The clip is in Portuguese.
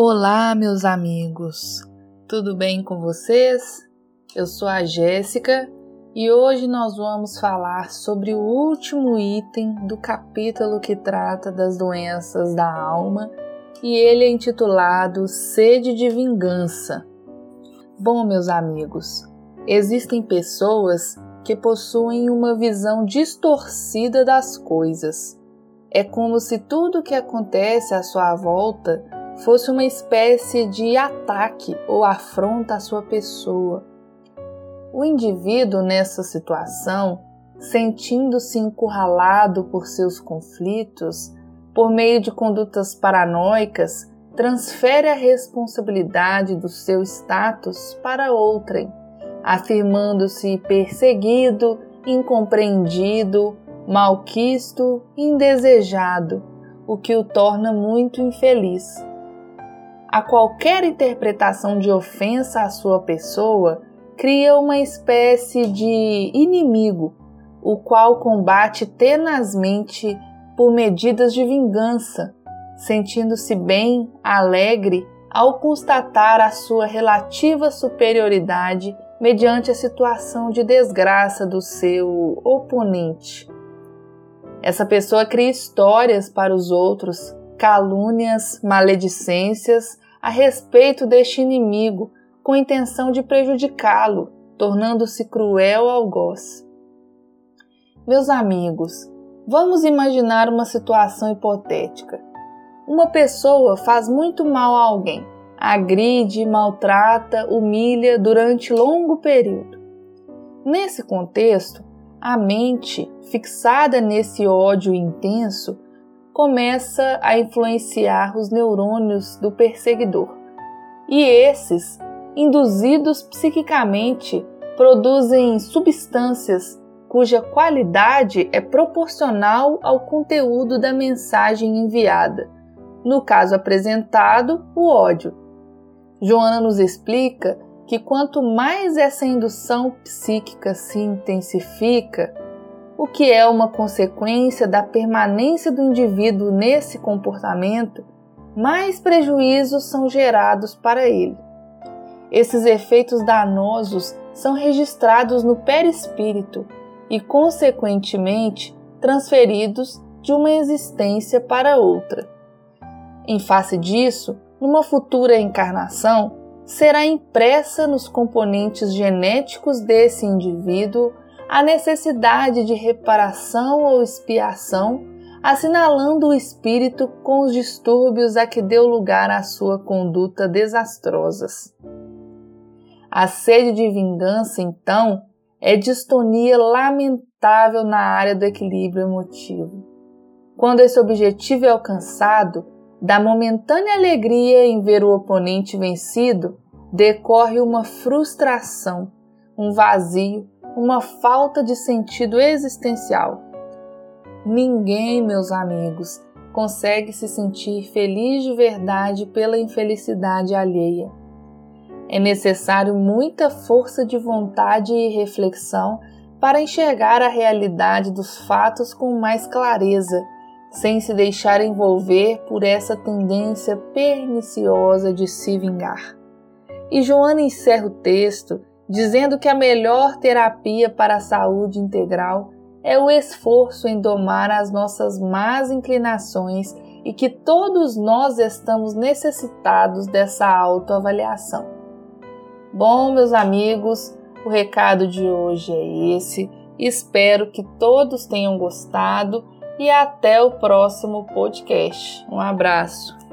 Olá, meus amigos, tudo bem com vocês? Eu sou a Jéssica e hoje nós vamos falar sobre o último item do capítulo que trata das doenças da alma e ele é intitulado Sede de Vingança. Bom, meus amigos, existem pessoas que possuem uma visão distorcida das coisas. É como se tudo que acontece à sua volta fosse uma espécie de ataque ou afronta à sua pessoa. O indivíduo nessa situação, sentindo-se encurralado por seus conflitos, por meio de condutas paranoicas, transfere a responsabilidade do seu status para outrem, afirmando-se perseguido, incompreendido, malquisto, indesejado, o que o torna muito infeliz a qualquer interpretação de ofensa à sua pessoa, cria uma espécie de inimigo, o qual combate tenazmente por medidas de vingança, sentindo-se bem, alegre ao constatar a sua relativa superioridade mediante a situação de desgraça do seu oponente. Essa pessoa cria histórias para os outros calúnias, maledicências a respeito deste inimigo com intenção de prejudicá-lo, tornando-se cruel algoz. Meus amigos, vamos imaginar uma situação hipotética. Uma pessoa faz muito mal a alguém, agride, maltrata, humilha durante longo período. Nesse contexto, a mente, fixada nesse ódio intenso, começa a influenciar os neurônios do perseguidor. E esses, induzidos psiquicamente, produzem substâncias cuja qualidade é proporcional ao conteúdo da mensagem enviada. No caso apresentado, o ódio. Joana nos explica que quanto mais essa indução psíquica se intensifica, o que é uma consequência da permanência do indivíduo nesse comportamento, mais prejuízos são gerados para ele. Esses efeitos danosos são registrados no perispírito e, consequentemente, transferidos de uma existência para outra. Em face disso, numa futura encarnação, será impressa nos componentes genéticos desse indivíduo a necessidade de reparação ou expiação, assinalando o espírito com os distúrbios a que deu lugar à sua conduta desastrosas. A sede de vingança, então, é distonia lamentável na área do equilíbrio emotivo. Quando esse objetivo é alcançado, da momentânea alegria em ver o oponente vencido, decorre uma frustração, um vazio, uma falta de sentido existencial. Ninguém, meus amigos, consegue se sentir feliz de verdade pela infelicidade alheia. É necessário muita força de vontade e reflexão para enxergar a realidade dos fatos com mais clareza, sem se deixar envolver por essa tendência perniciosa de se vingar. E Joana encerra o texto dizendo que a melhor terapia para a saúde integral é o esforço em domar as nossas más inclinações e que todos nós estamos necessitados dessa autoavaliação. Bom, meus amigos, o recado de hoje é esse. Espero que todos tenham gostado e até o próximo podcast. Um abraço.